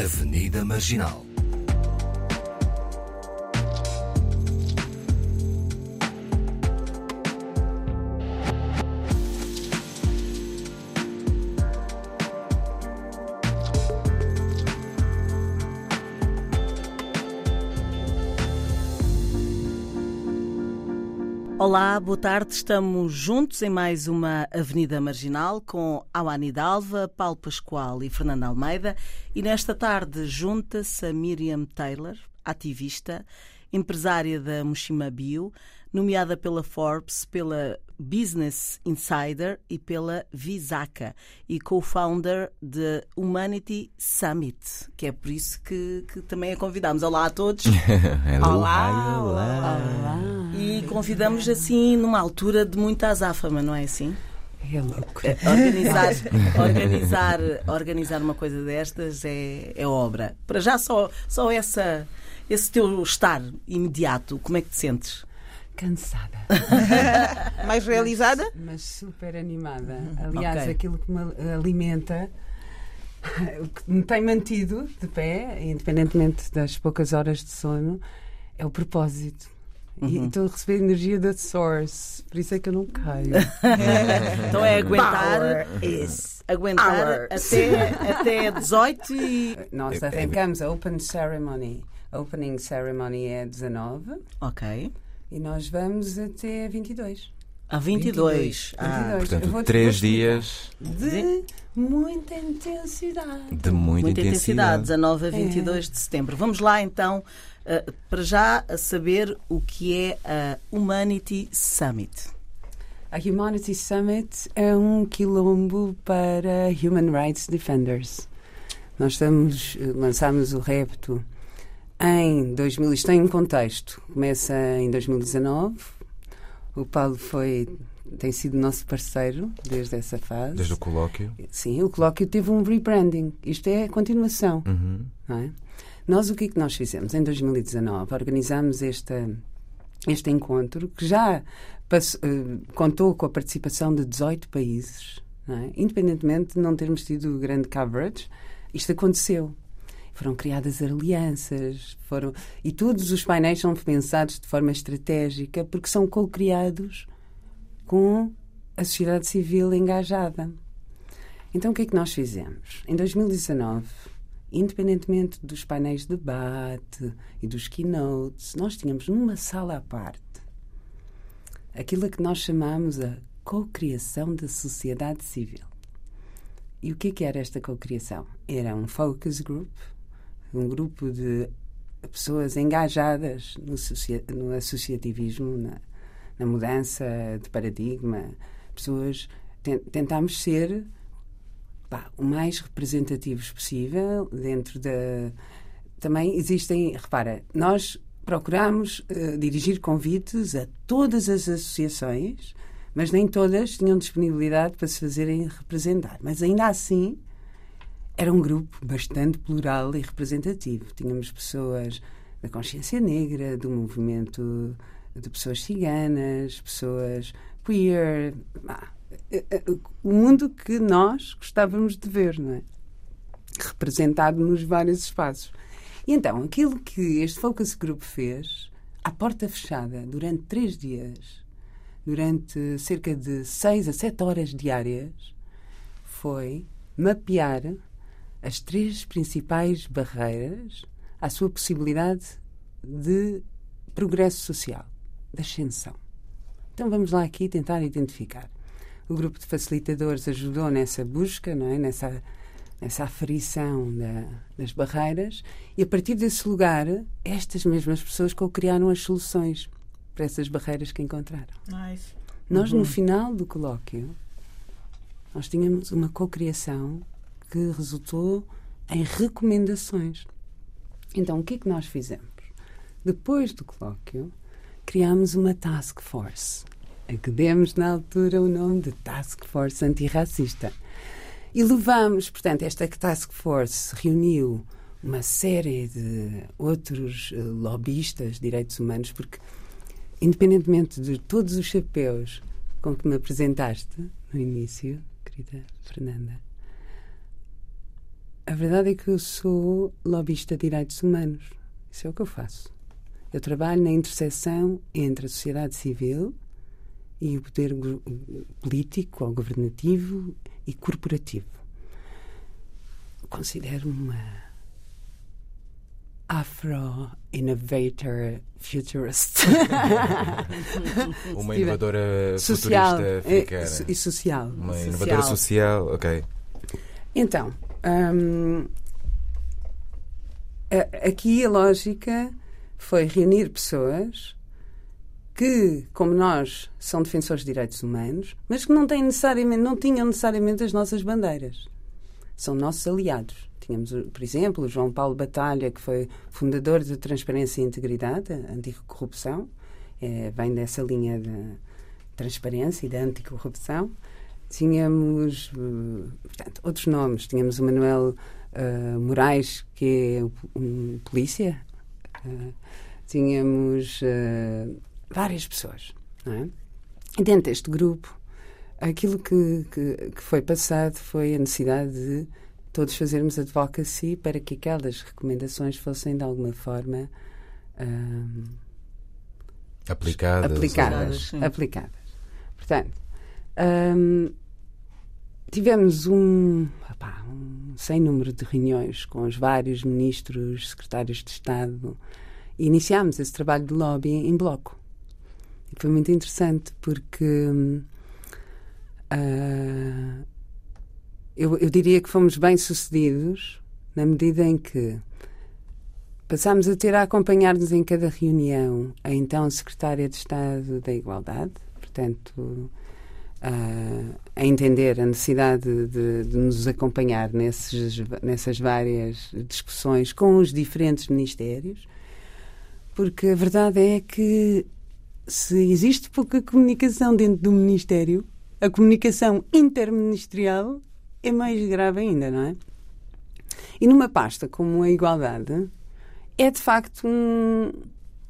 Avenida Marginal. Olá, boa tarde. Estamos juntos em mais uma Avenida Marginal com Awani Dalva, Paulo Pascoal e Fernando Almeida. E nesta tarde junta-se a Miriam Taylor, ativista, empresária da Mushima Bio, nomeada pela Forbes, pela Business Insider e pela Visaka e co-founder de Humanity Summit, que é por isso que, que também a convidamos. Olá a todos. Hello, Olá, hi, olá. Olá. E convidamos assim numa altura de muita azáfama, não é assim? É louco. Organizar, organizar, organizar uma coisa destas é, é obra. Para já só, só essa, esse teu estar imediato, como é que te sentes? Cansada, Mais realizada? mas super animada. Aliás, Ok. aquilo que me alimenta, o que me tem mantido de pé, independentemente das poucas horas de sono, é o propósito. E estou a receber energia da Source, por isso é que eu não caio. Então é aguentar, aguentar até, até 18 e. Nós arrancamos a Open Ceremony. A Opening Ceremony é 19 Ok. e nós vamos até 22. A 22. Ah, 22. Eu Portanto, vou-te três explicar. dias De muita intensidade. de muita, muita intensidade, intensidade. 19 a 22 de setembro. Vamos lá então, eh, para já, a saber o que é a Humanity Summit. A Humanity Summit é um quilombo para Human Rights Defenders. Nós estamos, lançámos o repto em 2000, isto tem um contexto, começa em 2019, o Paulo foi, tem sido nosso parceiro desde essa fase. Desde o colóquio. Sim, o colóquio teve um rebranding, isto é a continuação. Uhum. é? Nós o que é que nós fizemos? Em 2019 organizámos esta, este encontro que já pass- eh, contou com a participação de 18 países, não é? independentemente de não termos tido grande coverage, isto aconteceu. Foram criadas alianças, foram e todos os painéis são pensados de forma estratégica porque são co-criados com a sociedade civil engajada. Então o que é que nós fizemos? Em 2019, independentemente dos painéis de debate e dos keynotes, nós tínhamos numa sala à parte aquilo a que nós chamamos a co-criação da sociedade civil. E o que é que era esta co-criação? Era um focus group, um grupo de pessoas engajadas no, associa- no associativismo, na, na mudança de paradigma. Pessoas. ten- Tentámos ser pá, o mais representativos possível dentro da. Também existem, repara, nós procuramos eh, dirigir convites a todas as associações, mas nem todas tinham disponibilidade para se fazerem representar. Mas ainda assim era um grupo bastante plural e representativo. Tínhamos pessoas da consciência negra, do movimento de pessoas ciganas, pessoas queer, ah, o mundo que nós gostávamos de ver, não é? Representado nos vários espaços. E então, aquilo que este focus group fez, à porta fechada, durante três dias, durante cerca de seis a sete horas diárias, foi mapear as três principais barreiras à sua possibilidade de progresso social, de ascensão. Então vamos lá aqui tentar identificar. O grupo de facilitadores ajudou nessa busca, não é? nessa, nessa aferição da- das barreiras, e a partir desse lugar, estas mesmas pessoas co-criaram as soluções para essas barreiras que encontraram. Nice. Nós, no final do colóquio, nós tínhamos uma cocriação que resultou em recomendações. Então, o que é que nós fizemos? Depois do colóquio, criámos uma task force, a que demos na altura o nome de Task Force Antirracista. E levamos, portanto, esta task force reuniu uma série de outros eh, lobistas de direitos humanos, porque, independentemente de todos os chapéus com que me apresentaste no início, querida Fernanda, A verdade é que eu sou lobbyista de direitos humanos. Isso é o que eu faço. Eu trabalho na interseção entre a sociedade civil e o poder político ou governativo e corporativo. Considero-me uma Afro-innovator futurist. Uma inovadora social futurista africana. e social. Uma social. inovadora social, ok. Então, aqui a lógica foi reunir pessoas que, como nós, são defensores de direitos humanos, mas que não têm necessariamente, não tinham necessariamente as nossas bandeiras. São nossos aliados. Tínhamos, por exemplo, o João Paulo Batalha, que foi fundador de Transparência e Integridade, anticorrupção, é, vem dessa linha de transparência e da anticorrupção. Tínhamos, eh, portanto, outros nomes. Tínhamos o Manuel eh, Moraes, que é um polícia. Eh, tínhamos eh, várias pessoas. Não é? E dentro deste grupo, aquilo que, que, que foi passado foi a necessidade de todos fazermos advocacy para que aquelas recomendações fossem de alguma forma Aplicadas. aplicadas. Aplicadas. Portanto, hum, tivemos um, opá, um sem número de reuniões com os vários ministros, secretários de Estado e iniciámos esse trabalho de lobby em bloco. E foi muito interessante porque ah, eu, eu diria que fomos bem sucedidos na medida em que Passámos a ter a acompanhar-nos em cada reunião a então Secretária de Estado da Igualdade, portanto, a, a entender a necessidade de, de nos acompanhar nesses, nessas várias discussões com os diferentes ministérios, porque a verdade é que se existe pouca comunicação dentro do Ministério, a comunicação interministerial é mais grave ainda, não é? E numa pasta como a Igualdade, é de facto um-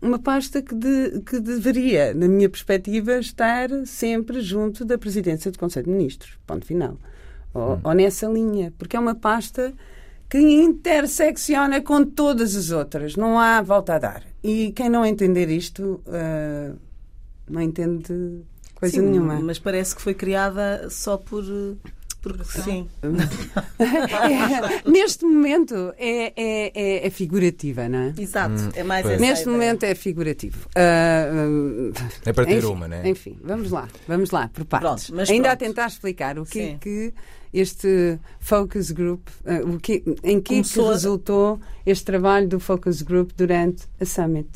uma pasta que, de- que deveria, na minha perspectiva, estar sempre junto da presidência do Conselho de Ministros. Ponto final. Ou, ou nessa linha. Porque é uma pasta que intersecciona com todas as outras. Não há volta a dar. E quem não entender isto ah, não entende coisa Sim, nenhuma. Mas parece que foi criada só por. Porque sim. É, neste momento é, é, é- é figurativa, não é? Exato. é mais essa Neste ideia. momento é figurativo. Ah, É para ter enfim, uma, né? Enfim, vamos lá, vamos lá, por partes. Pronto, mas Ainda pronto. a tentar explicar o que é Sim. que este focus group, ah, o que, em que, é que a- resultou este trabalho do focus group durante a summit.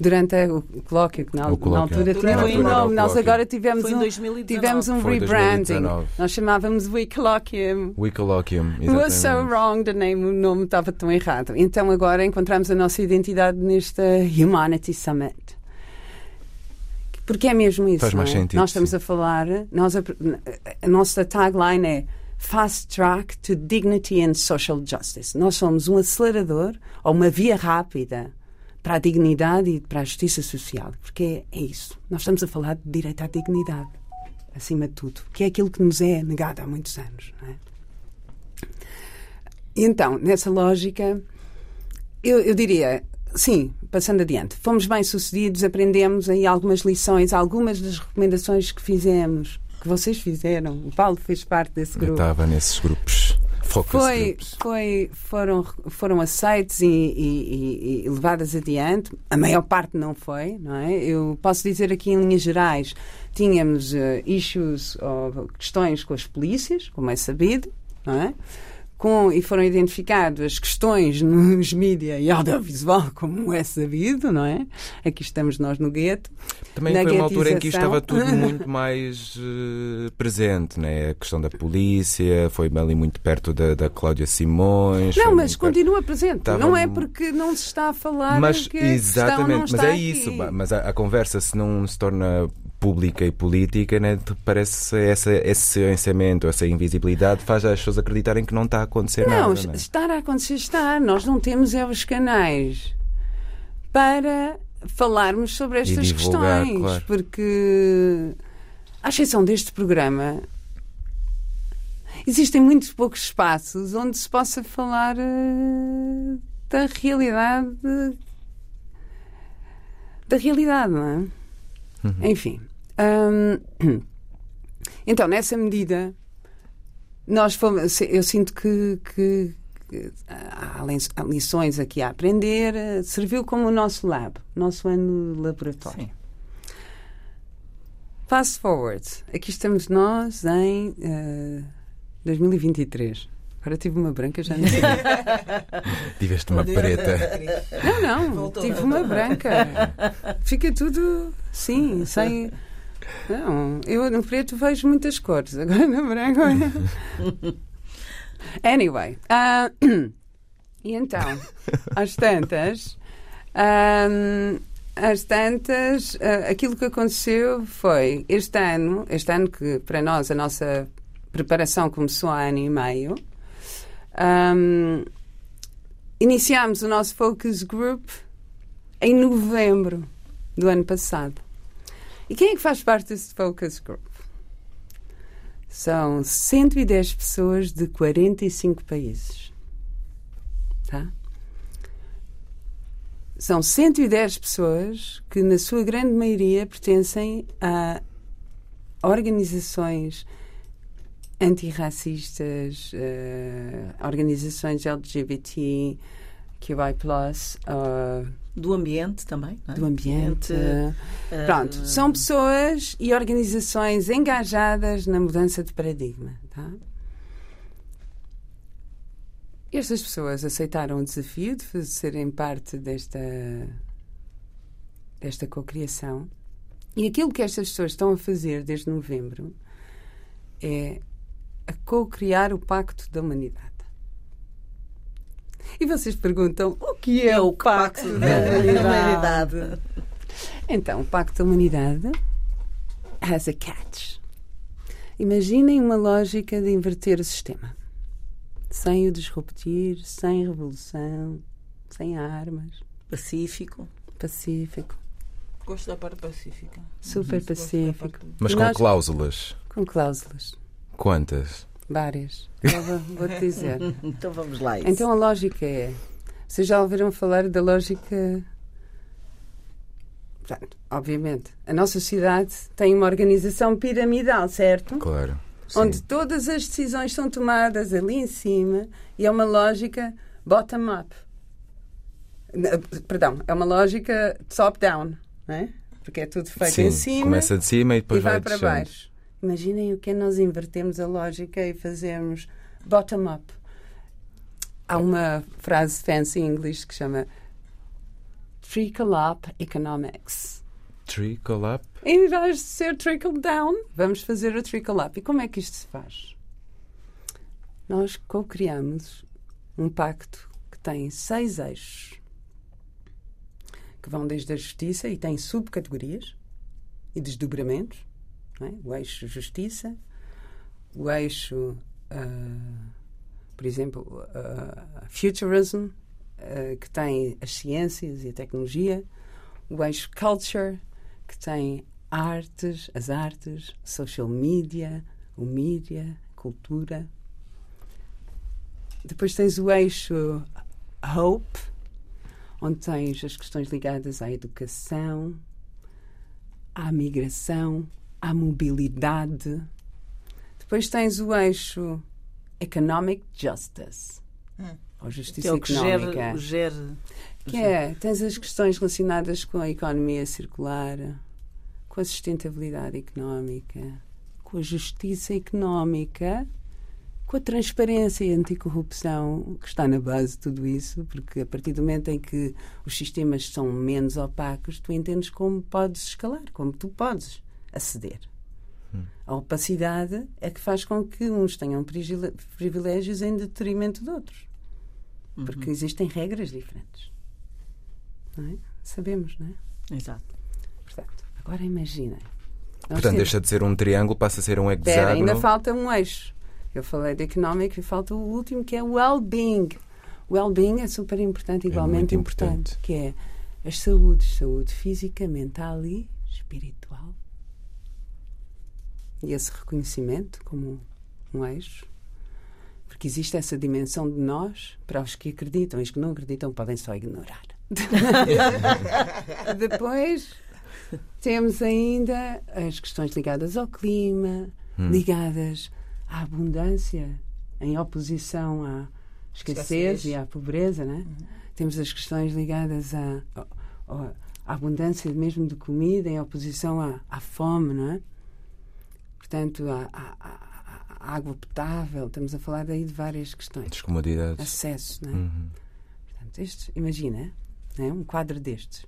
Durante a- o colóquio, que na, O colóquio. na altura Na tinha altura era o nome. Nós agora tivemos um, 2019. tivemos um Foi rebranding. 2019. Nós chamávamos We Colloquium. We Colloquium. It was so wrong, the name, o nome estava tão errado. Então agora encontramos a nossa identidade nesta Humanity Summit. Porque é mesmo isso. Faz mais não é? sentido, Nós estamos sim. a falar, nós, a, a nossa tagline é Fast Track to Dignity and Social Justice. Nós somos um acelerador ou uma via rápida para a dignidade e para a justiça social. Porque é, é isso. Nós estamos a falar de direito à dignidade, acima de tudo, que é aquilo que nos é negado há muitos anos. Não é? Então, nessa lógica, eu, eu diria, sim, passando adiante, fomos bem sucedidos, aprendemos aí algumas lições, algumas das recomendações que fizemos, que vocês fizeram, o Paulo fez parte desse Eu grupo. estava nesses grupos. Focus Foi, groups. foi, foram, foram aceites e, e- e- e levadas adiante. A maior parte não foi, não é? Eu posso dizer aqui em linhas gerais, tínhamos eh, issues ou questões com as polícias, como é sabido, não é? Com, e foram identificadas as questões nos mídia e audiovisual, como é sabido, não é? Aqui estamos nós no gueto. Também na foi uma altura em que estava tudo muito mais eh, presente, né? A questão da polícia, foi ali muito perto da, da Cláudia Simões. Não, mas muito perto- continua presente. Estava Não é porque não se está a falar Mas, que exatamente, mas é aqui. isso. Mas a, a conversa, se não se torna pública e política, né, parece essa, esse silenciamento, essa invisibilidade faz as pessoas acreditarem que não está a acontecer Não, nada. né? estar a acontecer está. Nós não temos é os canais para falarmos sobre estas divulgar, questões. claro. Porque, à exceção deste programa, existem muitos poucos espaços onde se possa falar eh, da realidade da realidade, não é? Enfim. Hum, então, nessa medida, nós fomos, eu sinto que, que- que há lições aqui a aprender, eh, serviu como o nosso lab, nosso ano de laboratório. Sim. Fast forward, aqui estamos nós em eh, 2023. Agora tive uma branca, já não sei. Tiveste uma preta. Não, não, Voltou, tive uma branca. Fica tudo, sim, sem. Não, eu no preto vejo muitas cores, agora no branco. Anyway, ah, e então, às tantas, ahm, às tantas, ah, aquilo que aconteceu foi este ano, este ano que para nós a nossa preparação começou há ano e meio. ahm, Iniciámos o nosso focus group em novembro do ano passado. E quem é que faz parte desse focus group? São 110 pessoas de 45 países. Tá? São 110 pessoas que, na sua grande maioria, pertencem a organizações antirracistas, eh, organizações LGBT, QI+, uh, Do ambiente também, é? do ambiente. eh, Pronto, são pessoas e organizações engajadas na mudança de paradigma. Tá? Estas pessoas aceitaram o desafio de serem parte desta, desta cocriação. E aquilo que estas pessoas estão a fazer desde novembro é a co-criar o Pacto da Humanidade. E vocês perguntam o que é, o Pacto, da, Humanidade? humanidade. Então, o Pacto da Humanidade has a catch. Imaginem uma lógica de inverter o sistema. Sem o disruptir, sem revolução, sem armas, Pacífico. pacífico, Gosto da parte pacífica. super pacífico, parte- Mas com nós- cláusulas. com cláusulas, Quantas? Várias. Vou-te dizer. Então vamos lá. isso. Então a lógica é. Vocês já ouviram falar da lógica. Portanto, obviamente, a nossa sociedade tem uma organização piramidal, certo? Claro. Sim. Onde todas as decisões são tomadas ali em cima e é uma lógica bottom-up. Perdão, é uma lógica top-down, não é? Porque é tudo feito Sim, em cima começa de cima e e depois vai, vai, para baixo. Imaginem o que é nós invertemos a lógica e fazemos bottom-up. Há uma frase fancy em inglês que chama trickle-up economics. Trickle up. Em vez de ser trickle down, vamos fazer o trickle up. E como é que isto se faz? Nós co-criamos um pacto que tem seis eixos que vão desde a justiça e tem subcategorias e desdobramentos. É? O eixo justiça, o eixo, ah, por exemplo, ah, futurism, ah, que tem as ciências e a tecnologia, o eixo culture, que tem artes, as artes, social media, o mídia, cultura. Depois tens o eixo hope, onde tens as questões ligadas à educação, à migração, à mobilidade. Depois tens o eixo economic justice, Hum. ou Que justiça é o que económica. gera, o gera Que é, tens as questões relacionadas com a economia circular, com a sustentabilidade económica, com a justiça económica, com a transparência e a anticorrupção, que está na base de tudo isso, porque a partir do momento em que os sistemas são menos opacos, tu entendes como podes escalar, como tu podes aceder. A opacidade é que faz com que uns tenham privilégios em detrimento de outros. Porque existem regras diferentes. Não é? Sabemos, não é? Exato. Portanto, agora imaginem. Portanto, deixa de ser um triângulo, passa a ser um hexágono. ainda falta um eixo. Eu falei de económico e falta o último que é o well-being. O well-being é super importante, igualmente muito importante, importante. que é as saúdes, saúde física, mental e espiritual. E esse reconhecimento como um eixo. Porque existe essa dimensão de nós para os que acreditam. Os que não acreditam podem só ignorar. Depois temos ainda as questões ligadas ao clima, hum. ligadas à abundância, em oposição à escassez, escassez. e à pobreza, né? Uhum. Temos as questões ligadas à, à, à, abundância mesmo de comida, em oposição à, à fome, não é? Portanto, à, à, água potável, estamos a falar daí de várias questões. Descomodidades. Acesso, não é? Uhum. Portanto, este, imagina, é? um quadro destes,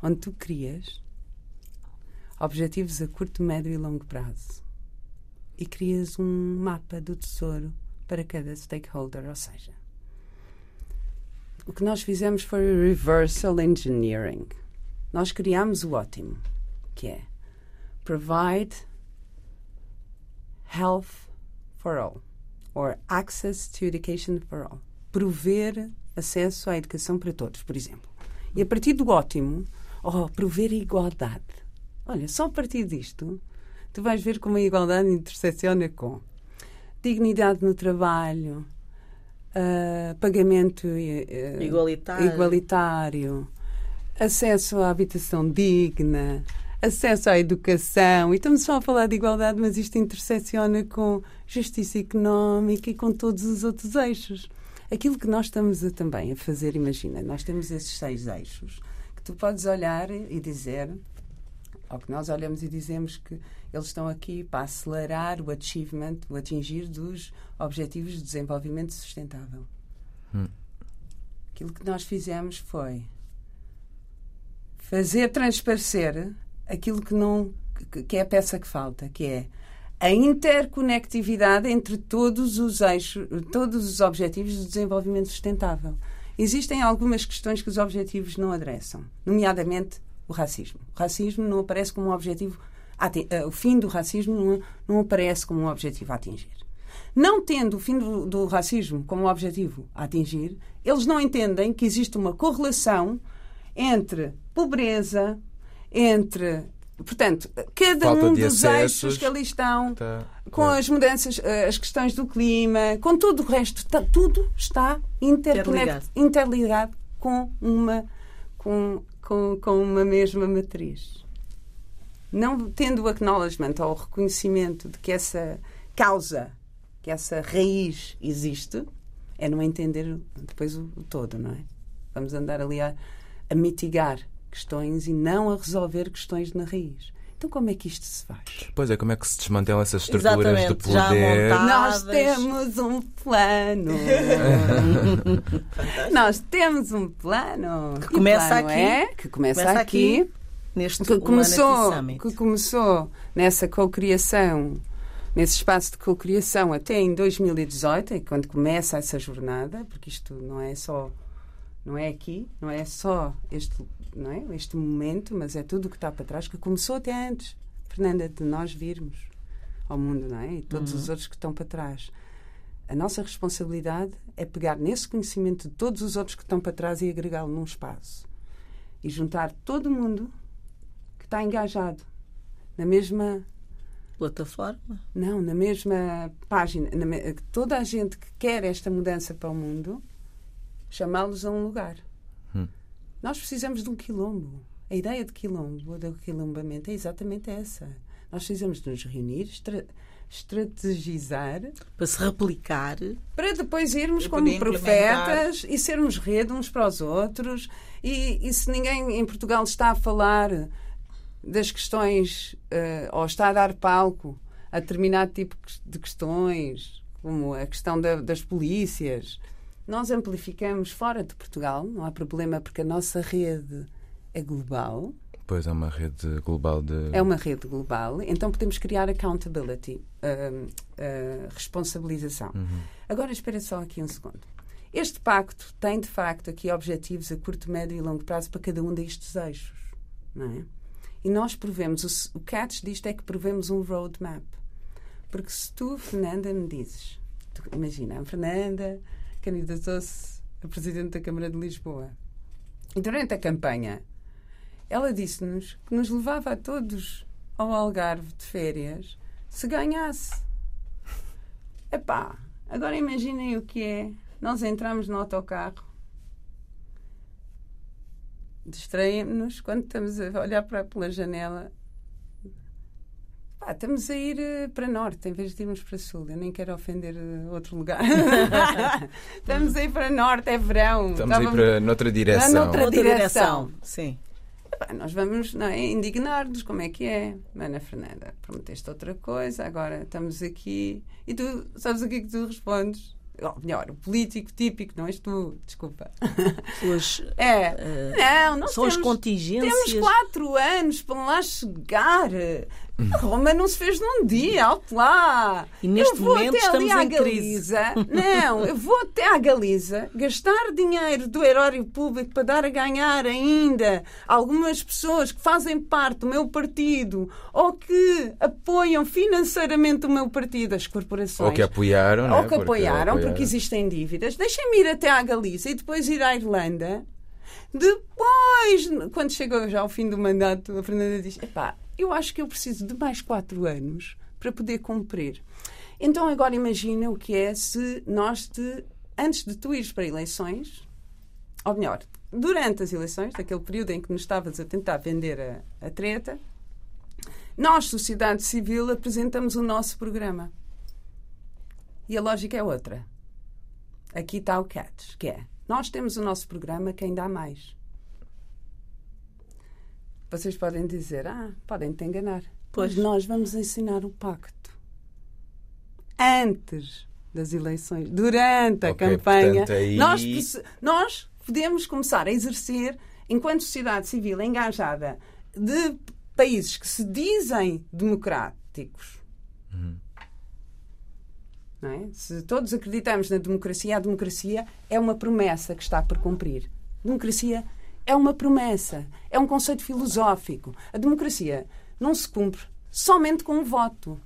onde tu crias objetivos a curto, médio e longo prazo e crias um mapa do tesouro para cada stakeholder, ou seja, o que nós fizemos foi reversal engineering. Nós criamos o ótimo, que é provide health for all, or access to education for all. Prover acesso à educação para todos, por exemplo. E a partir do ótimo, oh, prover a igualdade. Olha, só a partir disto, tu vais ver como a igualdade intersecciona com dignidade no trabalho, uh, pagamento uh, igualitário. igualitário, acesso à habitação digna, acesso à educação. E estamos só a falar de igualdade, mas isto intersecciona com justiça económica e com todos os outros eixos. Aquilo que nós estamos a, também a fazer, imagina, nós temos esses seis eixos que tu podes olhar e dizer, ou que nós olhamos e dizemos que eles estão aqui para acelerar o achievement, o atingir dos Objetivos de Desenvolvimento Sustentável. Hum. Aquilo que nós fizemos foi fazer transparecer aquilo que não que é a peça que falta, que é a interconectividade entre todos os eixos, todos os objetivos de desenvolvimento sustentável. Existem algumas questões que os objetivos não adressam, nomeadamente o racismo. O racismo não aparece como um objetivo, eh, o fim do racismo não, não aparece como um objetivo a atingir. Não tendo o fim do, do racismo como objetivo a atingir, eles não entendem que existe uma correlação entre pobreza, entre Portanto, cada Falta um dos acessos, eixos que ali estão, tá, com claro. as mudanças, eh, as questões do clima, com tudo o resto, tá, tudo está interligado. interligado com uma, com, com, com uma mesma matriz. Não tendo o acknowledgement ou o reconhecimento de que essa causa, que essa raiz existe, é não entender depois o, o todo, não é? Vamos andar ali a, a mitigar questões e não a resolver questões na raiz. Então, como é que isto se faz? Pois é, como é que se desmantelam essas estruturas Exatamente, de poder? Nós temos um plano. Nós temos um plano. Que começa plano aqui. É, que começa, começa aqui, aqui. Neste que começou, que começou nessa cocriação, nesse espaço de cocriação até em 2018, é quando começa essa jornada, porque isto não é só não é aqui, não é só este não é? este momento, mas é tudo o que está para trás, que começou até antes, Fernanda, de nós virmos ao mundo, não é? E todos uhum. os outros que estão para trás. A nossa responsabilidade é pegar nesse conhecimento de todos os outros que estão para trás e agregá-lo num espaço. E juntar todo mundo que está engajado na mesma plataforma? Não, na mesma página. Na me... Toda a gente que quer esta mudança para o mundo, chamá-los a um lugar. Nós precisamos de um quilombo. A ideia de quilombo, do quilombamento, é exatamente essa. Nós precisamos de nos reunir, estra estrategizar. Para se replicar. Para depois irmos como profetas e sermos rede uns para os outros. E, e, se ninguém em Portugal está a falar das questões uh, ou está a dar palco a determinado tipo de questões, como a questão da, das polícias, nós amplificamos fora de Portugal, não há problema porque a nossa rede é global. Pois é uma rede global de. É uma rede global, então podemos criar accountability, uh, uh, responsabilização. Uhum. Agora espera só aqui um segundo. Este pacto tem de facto aqui objetivos a curto, médio e longo prazo para cada um destes eixos, não é? E nós provemos, o, o catch disto é que provemos um roadmap. Porque se tu, Fernanda, me dizes, tu, imagina, a Fernanda candidatou-se a presidente da Câmara de Lisboa. E durante a campanha, ela disse-nos que nos levava a todos ao Algarve de férias se ganhasse. Epá, Agora imaginem o que é. Nós entramos no autocarro, distraímos-nos quando estamos a olhar para, pela janela. Pá, estamos a ir eh, para norte em vez de irmos para sul. Eu nem quero ofender eh, outro lugar. estamos a ir para norte, é verão. Estamos a ir para noutra direção. noutra- Outra direção. direção. Sim. Nós vamos é, indignar-nos, como é que é? Ana Fernanda, prometeste outra coisa, agora estamos aqui. E tu, sabes o que é que tu respondes? Ou melhor, o político típico, não és tu, desculpa. Os, É, eh, não, não são as temos, contingências. temos quatro anos para lá chegar. A Roma não se fez num dia, alto lá. E neste eu vou momento até ali à em crise. Galiza. Não, eu vou até à Galiza gastar dinheiro do erário público para dar a ganhar ainda algumas pessoas que fazem parte do meu partido ou que apoiam financeiramente o meu partido, as corporações. Ou que apoiaram, não é? Ou que Porque apoiaram, porque apoiaram. existem dívidas. Deixem-me ir até à Galiza e depois ir à Irlanda. Depois, quando chegou já ao fim do mandato, a Fernanda diz: Epá, eu acho que eu preciso de mais quatro anos para poder cumprir. Então, agora imagina o que é se nós, te, antes de tu ires para eleições, ou melhor, durante as eleições, daquele período em que nos estavas a tentar vender a, a treta, nós, sociedade civil, apresentamos o nosso programa. E a lógica é outra. Aqui está o catch, que é, nós temos o nosso programa, quem dá mais? Vocês podem dizer, ah, podem te enganar. Pois nós vamos ensinar o pacto. Antes das eleições, durante a Ok, campanha, portanto, aí- nós, nós podemos começar a exercer, enquanto sociedade civil engajada de países que se dizem democráticos, não é? Se todos acreditamos na democracia, a democracia é uma promessa que está por cumprir. Democracia é uma promessa, é um conceito filosófico. A democracia não se cumpre somente com o voto.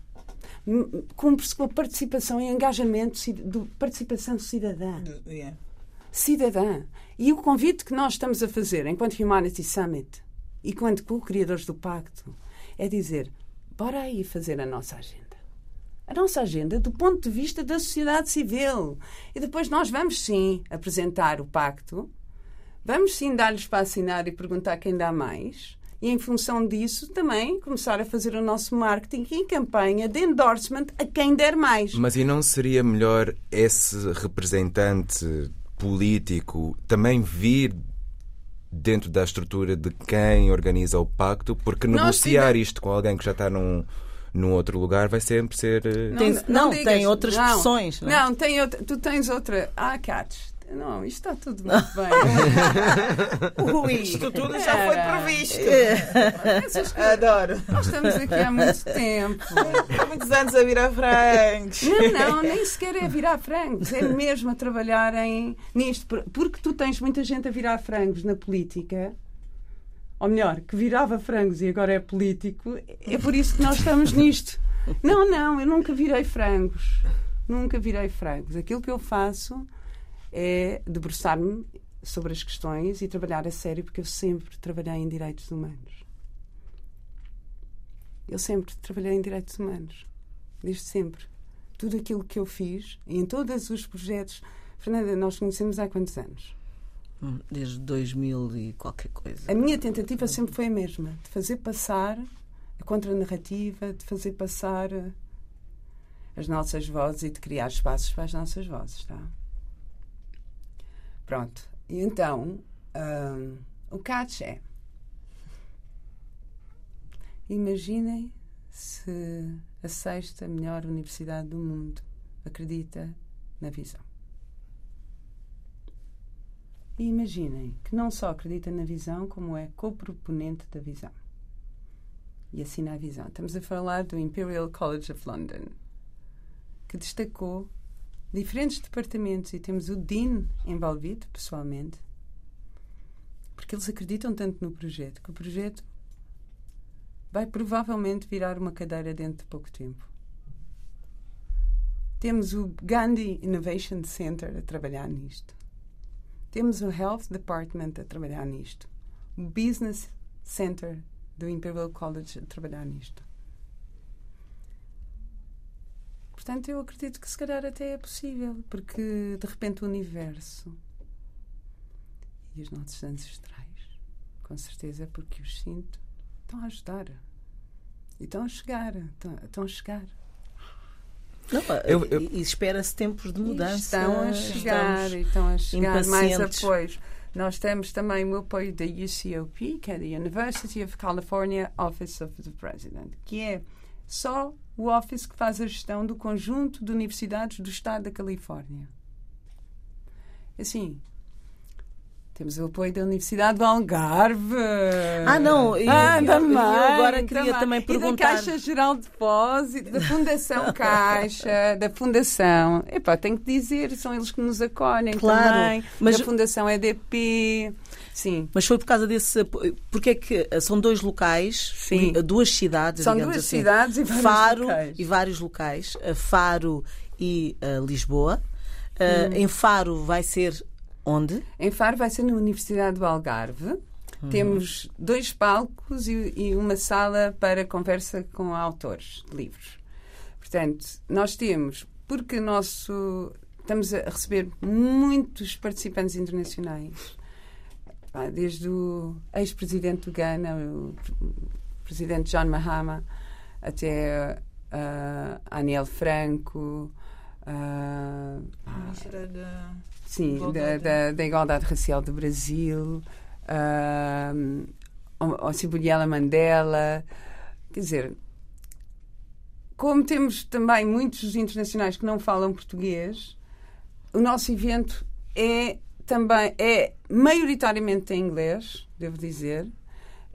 Cumpre-se com a participação e engajamento, do, participação cidadã Yeah. cidadã. E o convite que nós estamos a fazer enquanto Humanity Summit e enquanto co-criadores do Pacto é dizer: bora aí fazer a nossa agenda. A nossa agenda do ponto de vista da sociedade civil. E depois nós vamos sim apresentar o Pacto, vamos sim dar-lhes para assinar e perguntar quem dá mais. E em função disso também começar a fazer o nosso marketing e campanha de endorsement a quem der mais. Mas e não seria melhor esse representante político também vir dentro da estrutura de quem organiza o pacto? Porque Nós negociar isto com alguém que já está num, num outro lugar vai sempre ser. eh, Tem- não, tem outras expressões, não é? Não, tem outra, tu tens outra. Ah, Cats. Não, isto está tudo muito bem. Ui, Isto tudo já foi previsto. Essas coisas- Adoro. Nós estamos aqui há muito tempo. Há muitos anos a virar frangos. Não, não, nem sequer é virar frangos, é mesmo a trabalhar em, nisto. Por- Porque tu tens muita gente a virar frangos na política, ou melhor, que virava frangos e agora é político, é por isso que nós estamos nisto. Não, não, eu nunca virei frangos. Nunca virei frangos. Aquilo que eu faço é debruçar-me sobre as questões e trabalhar a sério, porque eu sempre trabalhei em direitos humanos. Eu sempre trabalhei em direitos humanos. Desde sempre tudo aquilo que eu fiz em todos os projetos. Fernanda, nós conhecemos há quantos anos? Desde 2000 e qualquer coisa. A minha tentativa sempre foi a mesma: de fazer passar a contranarrativa, de fazer passar as nossas vozes e de criar espaços para as nossas vozes, tá? Pronto. E então, hum, o catch é. Imaginem se a sexta melhor universidade do mundo acredita na visão. E imaginem que não só acredita na visão, como é co-proponente da visão. E assina a visão. Estamos a falar do Imperial College of London, que destacou diferentes departamentos e temos o Dean envolvido pessoalmente, porque eles acreditam tanto no projeto que o projeto vai provavelmente virar uma cadeira dentro de pouco tempo. Temos o Gandhi Innovation Center a trabalhar nisto. Temos o Health Department a trabalhar nisto. O Business Center do Imperial College a trabalhar nisto. Portanto, eu acredito que se calhar até é possível, porque de repente o universo e os nossos ancestrais, com certeza, porque os sinto, estão a ajudar. E estão a chegar. Estão, a chegar. Não, eu, eu, e espera-se tempos de mudança. Estão a chegar, estão a chegar mais apoios. Nós temos também o apoio da UCOP, que é a University of California Office of the President, que é só o office que faz a gestão do conjunto de universidades do estado da Califórnia. Assim, temos o apoio da Universidade do Algarve. Ah, não. Eu, ah, eu, também, eu agora queria também, também perguntar. E da Caixa Geral de Depósito, da Fundação Caixa, da Fundação. Epá, tenho que dizer, são eles que nos acolhem claro, também. Mas... Da Fundação EDP. Sim. Mas foi por causa desse. Porque é que são dois locais, Sim. duas cidades, são duas assim, cidades e vários Faro locais. e vários locais, Faro e uh, Lisboa. Uh, hum. Em Faro vai ser Onde? Em Faro vai ser na Universidade do Algarve. Uhum. Temos dois palcos e, e, uma sala para conversa com autores de livros. Portanto, nós temos, porque nosso estamos a receber muitos participantes internacionais, desde o ex-presidente do Ghana, o presidente John Mahama, até uh, Aniel Franco, uh, Ministra da Sim, da, da, da, igualdade racial do Brasil, uh, a Ciboliela Mandela. Quer dizer, como temos também muitos internacionais que não falam português, o nosso evento é também é maioritariamente em inglês, devo dizer,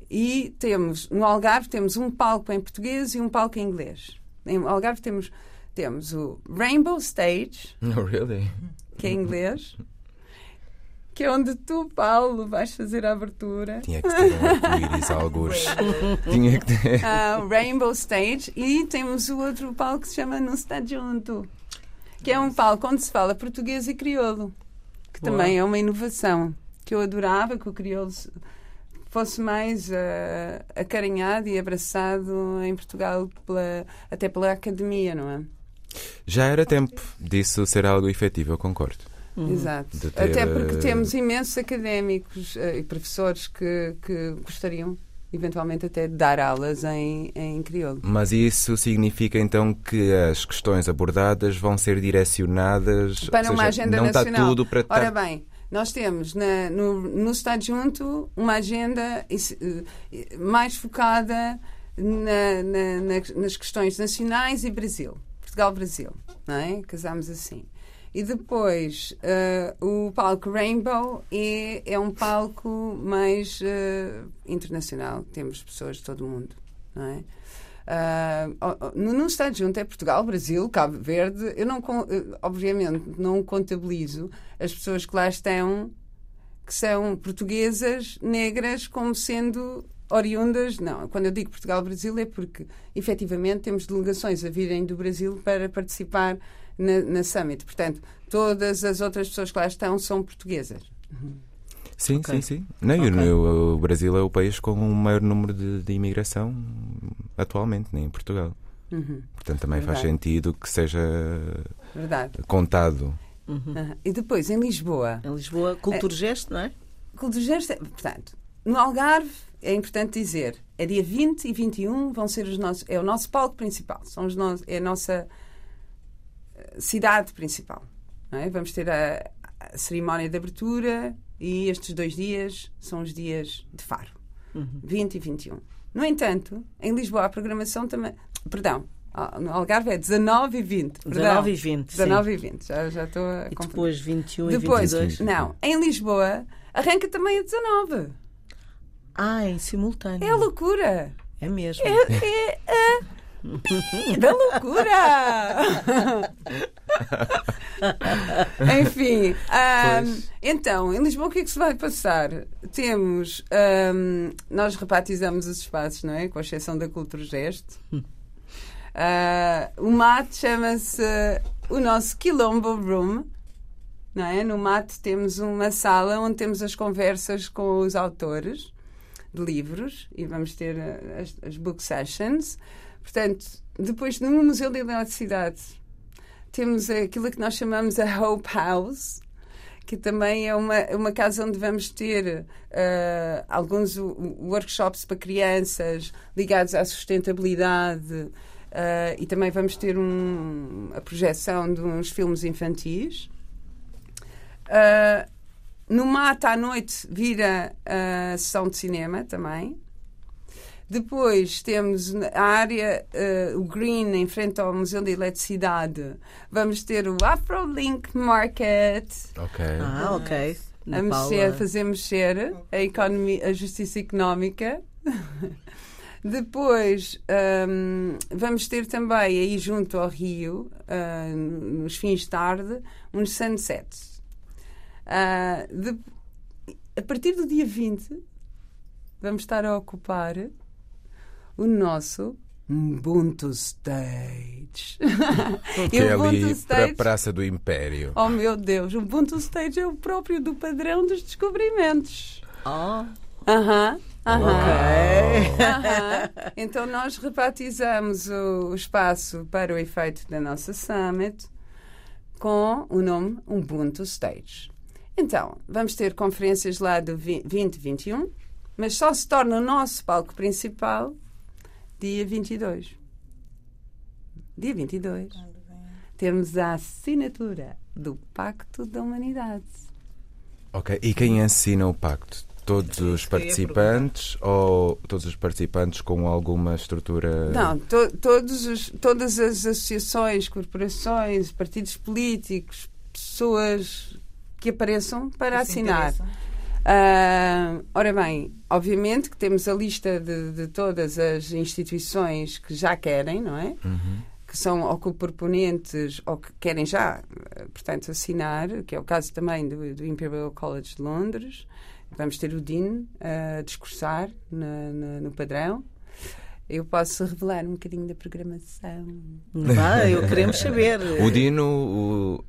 e temos no Algarve temos um palco em português e um palco em inglês. Em Algarve temos temos o Rainbow Stage. Oh, really? que é inglês, que é onde tu, Paulo, vais fazer a abertura. Tinha que ter um alguns. Tinha que ter. Uh, Rainbow Stage. E temos o outro palco que se chama Não Está Junto, que é um palco onde se fala português e crioulo, que Boa. também é uma inovação que eu adorava que o crioulo fosse mais uh, acarinhado e abraçado em Portugal pela, até pela academia, não é? Já era tempo disso ser algo efetivo, eu concordo. Uhum. Exato. Ter... Até porque eh, temos imensos académicos uh, e professores que, que gostariam eventualmente até de dar aulas em, em crioulo. Mas isso significa então que as questões abordadas vão ser direcionadas para uma seja, agenda não nacional. Está tudo para Ora bem, nós temos na, no, no Estado Junto uma agenda mais focada na, na, nas questões nacionais e Brasil. Portugal-Brasil, não é? Casámos assim. E depois uh, o palco Rainbow é, é um palco mais uh, internacional. Temos pessoas de todo o mundo, não é? Uh, no, Estado Junto é Portugal, Brasil, Cabo Verde. Eu não, obviamente, não contabilizo as pessoas que lá estão que são portuguesas, negras, como sendo oriundas, não. Quando eu digo Portugal-Brasil é porque, efetivamente, temos delegações a virem do Brasil para participar na, na Summit. Portanto, todas as outras pessoas que lá estão são portuguesas. Sim, okay. sim, sim. Não, okay. o, o, Brasil é o país com o maior número de, de imigração atualmente, nem em Portugal. Uhum. Portanto, também Verdade. faz sentido que seja Verdade. contado. Uhum. Uhum. E depois, em Lisboa. Em Lisboa, Culturgesto, é, não é? Culturgesto, portanto, no Algarve é importante dizer, é dia 20 e 21 vão ser os nossos, é o nosso palco principal, são os no, é a nossa eh, cidade principal. É? Vamos ter a, a, cerimónia de abertura e estes dois dias são os dias de Faro, uhum. 20 e 21. No entanto, em Lisboa a programação também, perdão, no Algarve é 19 e 20. Perdão, 19 e 20. 19 sim. e 20, já, já estou a E depois 21 depois, e 22. Não, em Lisboa arranca também a 19. Ah, em simultâneo. É loucura. É mesmo. É, é, é da loucura! Enfim, um, então, em Lisboa o que é que se vai passar? Temos, um, nós rebatizamos os espaços, não é? Com exceção da Cultura Gesto. Uh, o mate chama-se o nosso Quilombo Room. Não é? No mate temos uma sala onde temos as conversas com os autores de livros e vamos ter eh, as, as book sessions. Portanto, depois no Museu da Eletricidade temos aquilo que nós chamamos a Hope House, que também é uma, uma casa onde vamos ter uh, alguns workshops para crianças ligados à sustentabilidade uh, e também vamos ter um, a projeção de uns filmes infantis. Uh, no Mata à noite vira a sessão de cinema também. Depois temos a área, uh, o Green, em frente ao Museu da Eletricidade. Vamos ter o Afrolink Market. Ok. Ah, ok. A mexer, fazer mexer a, economia, a justiça económica. Depois um, vamos ter também aí junto ao Rio, uh, nos fins de tarde, uns sunsets. Uh, de, a partir do dia 20, vamos estar a ocupar o nosso Ubuntu Stage. Que é ali para a Praça do Império. Oh meu Deus, o Ubuntu Stage é o próprio do padrão dos descobrimentos. Oh. Aham. Aham. Ok. Aham. Então nós rebatizamos o, o espaço para o efeito da nossa Summit com o nome Ubuntu Stage. Então, vamos ter conferências lá do 2021, mas só se torna o nosso palco principal dia 22. Dia 22. Temos a assinatura do Pacto da Humanidade. Ok, e quem assina o pacto? Todos os participantes ou todos os participantes com alguma estrutura? Não, to, todos os, todas as associações, corporações, partidos políticos, pessoas que apareçam para Que assinar. Ah, ora bem, obviamente que temos a lista de, de todas as instituições que já querem, não é? Uhum. Que são ou proponentes ou que querem já, portanto, assinar, que é o caso também do, do Imperial College de Londres. Vamos ter o Dean a discursar na- na- no padrão. Eu posso revelar um bocadinho da programação. Vai, eu queremos saber. O Dino,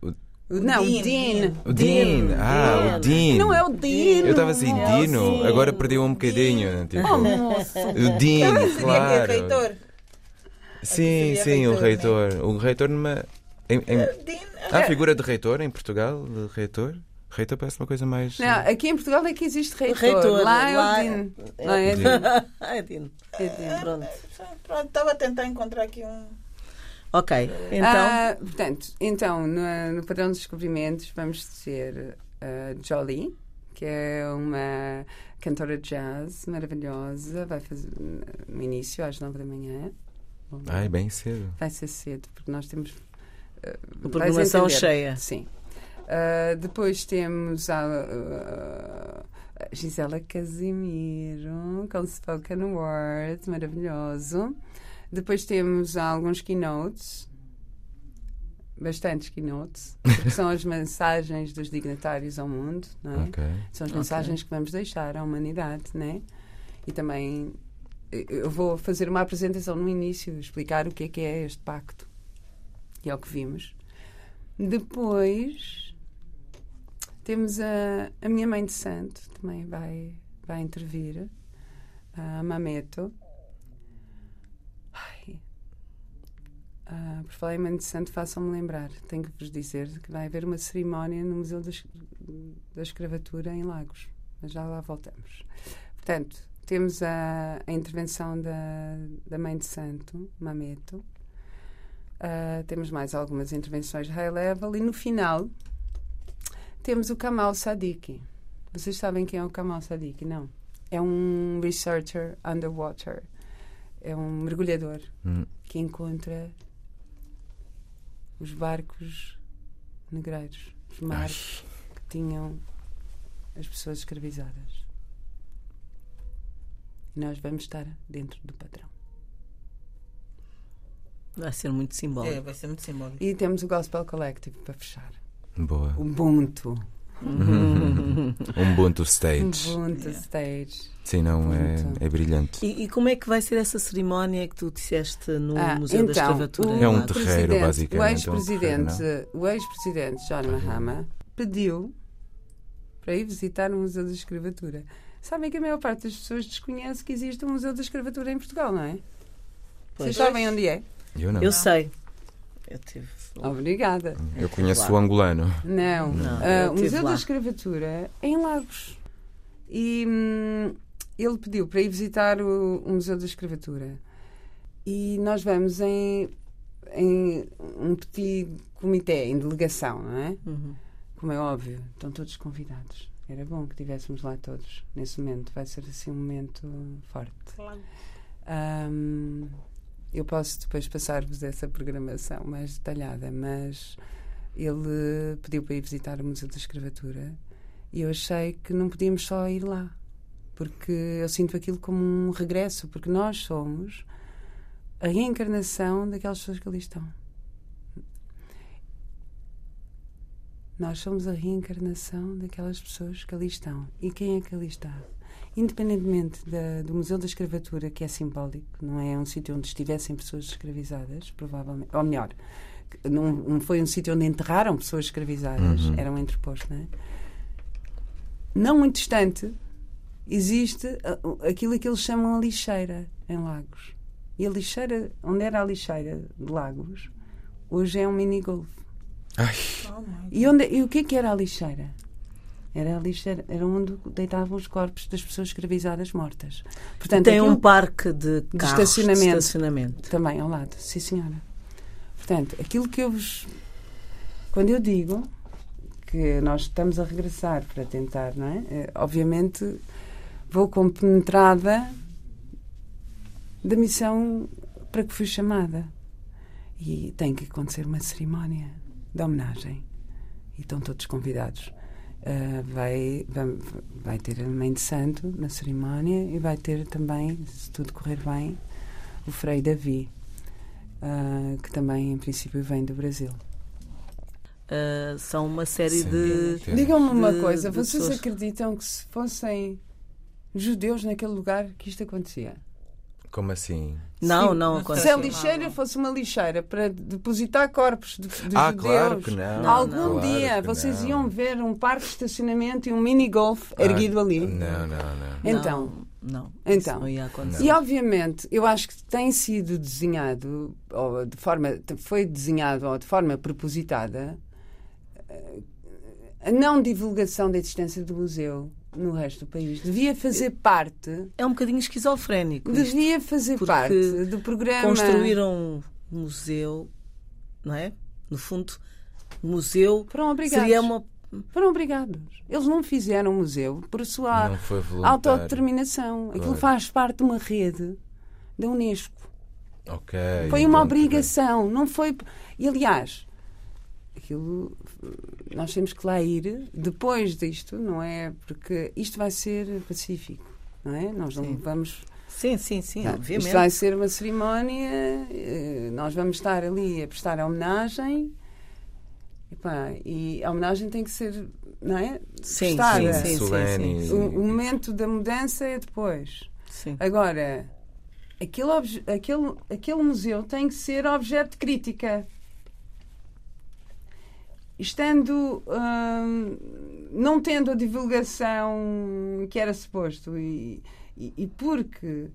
o, Não, Dean, Dean. o Dean, ah, o Dean. Não é o Dean. Eu estava assim, É Dino, Dean. agora perdi um bocadinho. Tipo, Oh, moço. o Dean, Seria claro. reitor. Sim, sim, o reitor, reitor. O reitor numa. Em, em, Dean, há a figura de reitor em Portugal? De reitor? Reitor parece uma coisa mais. Não, aqui em Portugal é que existe reitor. Reitor, Lá é o Dean. Lá é Dean. Dean. Ai, Dino. É Dean. Pronto. Pronto, estava a tentar encontrar aqui um. Ok, então. Ah, portanto, então, no, no padrão dos descobrimentos, vamos ter a Jolie, que é uma cantora de jazz maravilhosa. Vai fazer no início, às nove da manhã. Bom, Ai, bem cedo. Vai ser cedo, porque nós temos. ah, a programação cheia. Sim. Ah, depois temos a, ah, a Gisela Casimiro com Spoken Word, maravilhoso. Depois temos alguns keynotes, bastantes keynotes, que são as mensagens dos dignitários ao mundo, não é? Ok. São as mensagens que vamos deixar à humanidade, né? E também eh, eu vou fazer uma apresentação no início, explicar o que é que é este pacto. E é o que vimos. Depois temos a, a minha mãe de santo, também vai, vai intervir, a Mameto. Ai. Ah, por falar em mãe de santo, façam-me lembrar. Tenho que vos dizer que vai haver uma cerimónia no Museu da, da Escravatura em Lagos. Mas já lá voltamos. Portanto, temos a, a intervenção da, da Mãe de Santo, Mameto. Ah, temos mais algumas intervenções high level. E no final, temos o Kamal Sadiki. Vocês sabem quem é o Kamal Sadiki? Não. É um researcher underwater. É um mergulhador Hum. que encontra os barcos negreiros, os mares que tinham as pessoas escravizadas. E nós vamos estar dentro do padrão. Vai ser muito É, simbólico. vai ser muito simbólico. E temos o Gospel Collective para fechar. Boa. Ubuntu. Ubuntu Stage. Ubuntu Stage. Sim, não, é, é brilhante. E, e como é que vai ser essa cerimónia que tu disseste no Ah, Museu da então, Escravatura? o É um terreiro, basicamente, O é um ex-presidente, terreiro, o ex-presidente John Mahama pediu para ir visitar o Museu da Escravatura. Sabem que a maior parte das pessoas desconhece que existe um Museu da Escravatura em Portugal, não é? Pois. Vocês sabem onde é? Eu não. Eu sei. Eu tive. Obrigada. Eu conheço Claro. o angolano. Não. Não, eu o Museu lá. da Escravatura é em Lagos. E hum, ele pediu para ir visitar o, o Museu da Escravatura. E nós vamos em, em um petit comitê, em delegação, não é? Uhum. Como é óbvio, estão todos convidados. Era bom que estivéssemos lá todos nesse momento. Vai ser assim um momento forte. Ahm, eu posso depois passar-vos essa programação mais detalhada, mas ele pediu para ir visitar o Museu da Escravatura e eu achei que não podíamos só ir lá, porque eu sinto aquilo como um regresso, porque nós somos a reencarnação daquelas pessoas que ali estão. Nós somos a reencarnação daquelas pessoas que ali estão. E quem é que ali está? Independentemente da- do Museu da Escravatura, que é simbólico, não é um sítio onde estivessem pessoas escravizadas, provavelmente. Ou melhor, não, não foi um sítio onde enterraram pessoas escravizadas, Uhum. eram entrepostos, não é? Não muito distante, existe a- o- aquilo que eles chamam a lixeira, em Lagos. E a lixeira, onde era a lixeira de Lagos, hoje é um mini-golf. Ai, E, onde, e o que é que era a lixeira? Era a lixeira, era onde deitavam os corpos das pessoas escravizadas mortas. Portanto, Tem um parque de, carros, estacionamento. De estacionamento. também ao lado, sim senhora. Portanto, aquilo que eu vos. Quando eu digo que nós estamos a regressar para tentar, não é? Eh, Obviamente vou compenetrada da missão para que fui chamada. E tem que acontecer uma cerimónia de homenagem. E estão todos convidados. Ah, vai, vai, vai ter a Mãe de Santo na cerimónia e vai ter também, se tudo correr bem, o Frei Davi, ah, que também em princípio vem do Brasil. Ah, são uma série Sim. de. Digam-me uma de- coisa, de vocês pessoas. acreditam que se fossem judeus naquele lugar que isto acontecia? Como assim? Não, Sim. não Se Se a aconteceu. lixeira fosse uma lixeira para depositar corpos de, de ah, judeus, claro que não. Não, algum não. Claro dia que vocês não. iam ver um parque de estacionamento e um mini-golf Ah, erguido ali. Não, não, não. Então, Não, Então. não ia acontecer. E obviamente, eu acho que tem sido desenhado, ou de forma, foi desenhado ou de forma propositada, eh, a não divulgação da existência do museu no resto do país. Devia fazer parte, É um bocadinho esquizofrénico. isto. devia fazer parte do programa. Construíram um museu, não é? No fundo, museu Foram obrigados. seria uma. Foram obrigados. Eles não fizeram um museu por sua autodeterminação. Aquilo Claro. faz parte de uma rede da Unesco. Ok. Foi uma então, obrigação, não foi. E aliás, aquilo nós temos que lá ir depois disto, não é? Porque isto vai ser pacífico, não é? Nós não Sim. vamos. Sim, sim, sim, Tá, obviamente. Isto vai ser uma cerimónia, eh, nós vamos estar ali a prestar a homenagem. Epá, e a homenagem tem que ser, não é? Sim, prestada. sim, sim, sim, sim, O, o momento da mudança é depois. sim. Agora, aquele, obje- aquele, aquele museu tem que ser objeto de crítica. Estando. hum, não tendo a divulgação que era suposto e, e, e porque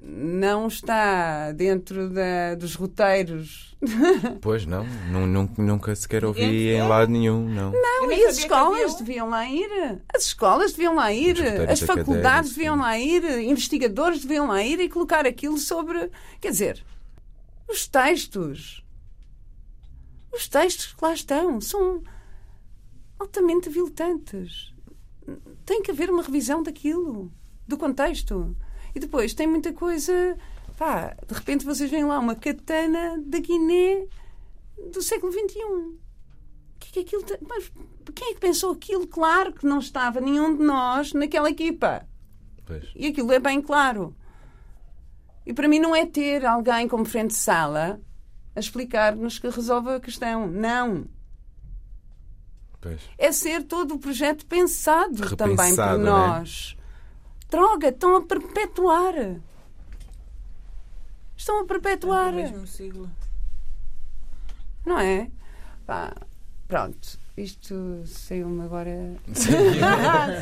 não está dentro da- dos roteiros. Pois não, nu- nunca sequer ouvi em lado nenhum, não. Não, e as escolas deviam lá ir. As escolas deviam lá ir. As faculdades deviam lá ir. Investigadores deviam lá ir e colocar aquilo sobre. Quer dizer, os textos. Os textos que lá estão são altamente habilitantes. Tem que haver uma revisão daquilo, do contexto. E depois tem muita coisa. Pá, de repente vocês veem lá uma katana da Guiné do século XXI. O que é que aquilo tem? Mas quem é que pensou aquilo? Claro que não estava nenhum de nós naquela equipa. Pois. E aquilo é bem claro. E para mim não é ter alguém como frente de sala a explicar-nos que resolve a questão. Não. Pois. É ser todo o projeto pensado também por Repensado, né? nós. Droga, estão a perpetuar. Estão a perpetuar. O mesmo siglo. Não é? Pá, pronto. Isto saiu-me agora.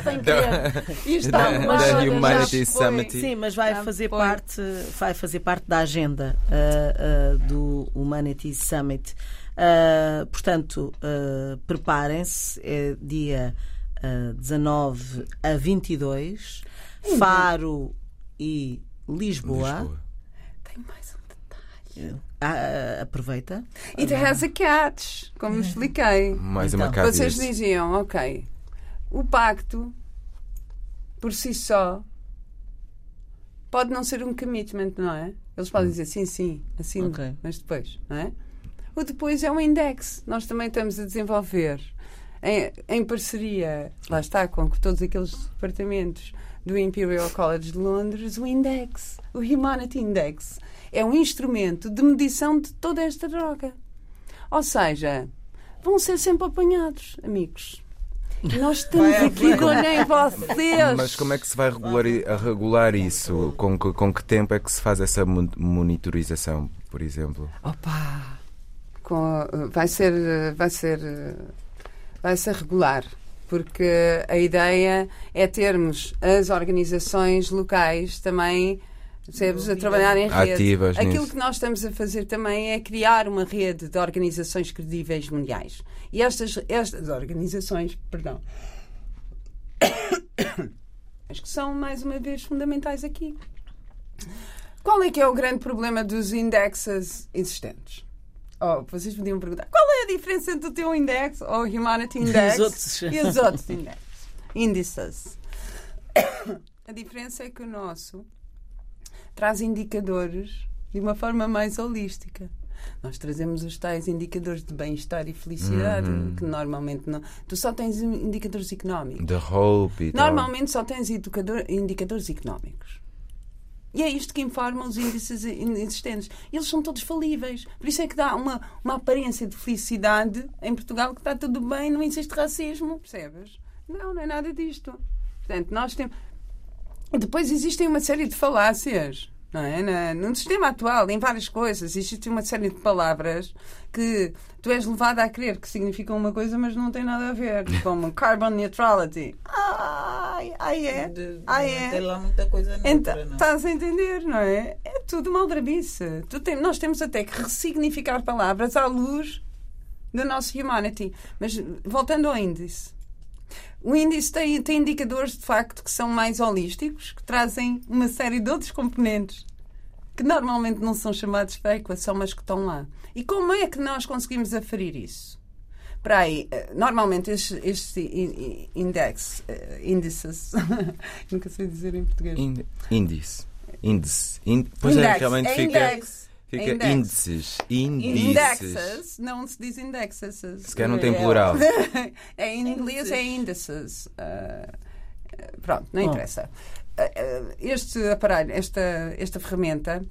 Sem querer. Isto Da- da Humanity. Summit. Sim, mas vai Já fazer foi. parte, vai fazer parte da agenda ah, ah, do Humanity Summit. Ah, portanto, preparem-se, é dia ah, 19 a 22, Faro e Lisboa. Lisboa. Tem mais um. Ah, ah, aproveita. It has a catch, como expliquei. Mais Então, uma casa. Vocês diziam, ok, o pacto por si só pode não ser um commitment, não é? Eles podem dizer sim, sim, assim, Ok. mas depois, não é? O depois é um index. Nós também estamos a desenvolver em, em parceria, lá está, com todos aqueles departamentos do Imperial College de Londres, o index, o Humanity Index. É um instrumento de medição de toda esta droga. Ou seja, vão ser sempre apanhados, amigos. E Nós estamos Vai aqui haver. com nem vocês. Mas como é que se vai regular, a regular isso? Com que, com que tempo é que se faz essa mon- monitorização, por exemplo? Opa! Com- vai ser. Vai ser. Vai ser regular. Porque a ideia é termos as organizações locais também. Percebes? A trabalhar em rede. Ativas Aquilo nisso. que nós estamos a fazer também é criar uma rede de organizações credíveis mundiais. E estas, estas organizações, perdão, acho que são mais uma vez fundamentais aqui. Qual é que é o grande problema dos indexes existentes? Oh, vocês podiam perguntar qual é a diferença entre o teu index ou o Humanity Index os outros. e os outros index, índices? A diferença é que o nosso traz indicadores de uma forma mais holística. Nós trazemos os tais indicadores de bem-estar e felicidade, Uhum. que normalmente não. Tu só tens indicadores económicos. The Hope e tal. Normalmente só tens educador- indicadores económicos. E é isto que informa os índices existentes. Eles são todos falíveis. Por isso é que dá uma, uma aparência de felicidade em Portugal que está tudo bem, não existe racismo, percebes? Não, não é nada disto. Portanto, nós temos. Depois existem uma série de falácias. Não é? No sistema atual, em várias coisas, existe uma série de palavras que tu és levado a crer que significam uma coisa, mas não tem nada a ver, como carbon neutrality. Ai, ai é. Ah, não é? tem lá muita coisa neutra, Então, não. estás a entender, não é? É tudo maldrabice. Tu tem, nós temos até que ressignificar palavras à luz do nosso humanity. Mas voltando ao índice. O índice tem, tem indicadores de facto que são mais holísticos, que trazem uma série de outros componentes que normalmente não são chamados para a equação, mas que estão lá. E como é que nós conseguimos aferir isso? Para aí, eh, normalmente estes, estes in- in- index, eh, índices, nunca sei dizer em português. Índice. Índice. Ín- Pois é, Index, realmente é fica, index. Fica index. índices. Índices. Indexes, não se diz indexes. Se calhar não tem plural. É, em inglês é indices. Ah, pronto, não Bom. interessa. Ah, este aparelho, esta, esta ferramenta,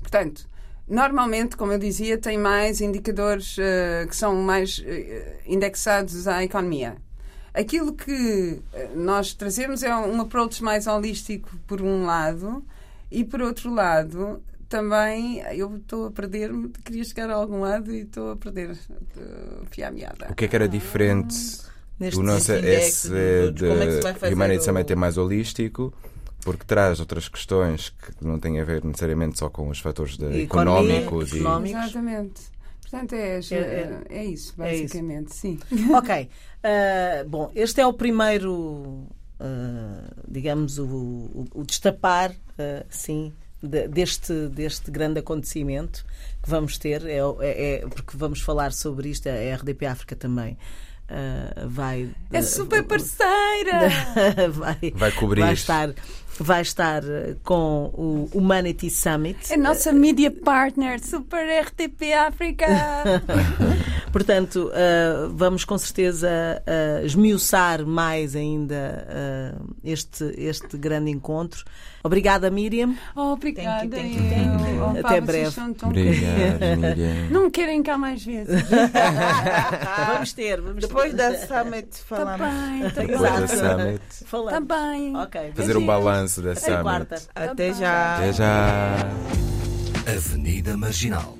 portanto, normalmente, como eu dizia, tem mais indicadores ah, que são mais indexados à economia. Aquilo que nós trazemos é um approach mais holístico, por um lado, e por outro lado, também eu estou a perder-me, queria chegar a algum lado e estou a perder uh, à meada. O que é que era diferente Neste do nosso é vai de fazer Humanity o- Summit é mais holístico? Porque traz outras questões que não têm a ver necessariamente só com os fatores de- económicos e. Exatamente. Portanto, é, É- é- é isso, é isso. basicamente, sim. Ok. Ah, bom, este é o primeiro, ah, digamos, o, o- o destapar, ah, sim, de- deste, deste grande acontecimento que vamos ter, é, é- é- porque vamos falar sobre isto, a RDP África também ah, vai. É super parceira! vai, vai cobrir. vai estar, vai estar ah, com o Humanity Summit. É nossa media partner, Super RTP África! Portanto, ah, vamos com certeza ah, esmiuçar mais ainda este, este grande encontro. Obrigada, Miriam. Oh, obrigada. Thank you, thank you, thank you. Oh, Até pá, breve. Obrigado. Miriam. Não me querem cá mais vezes. vamos ter, vamos Depois ter. da Summit falamos. Também, Depois Exato. do Summit, Falamos. também. Ok. fazer um balanço da Até quarta. Summit. Até já. Até já. Avenida Marginal.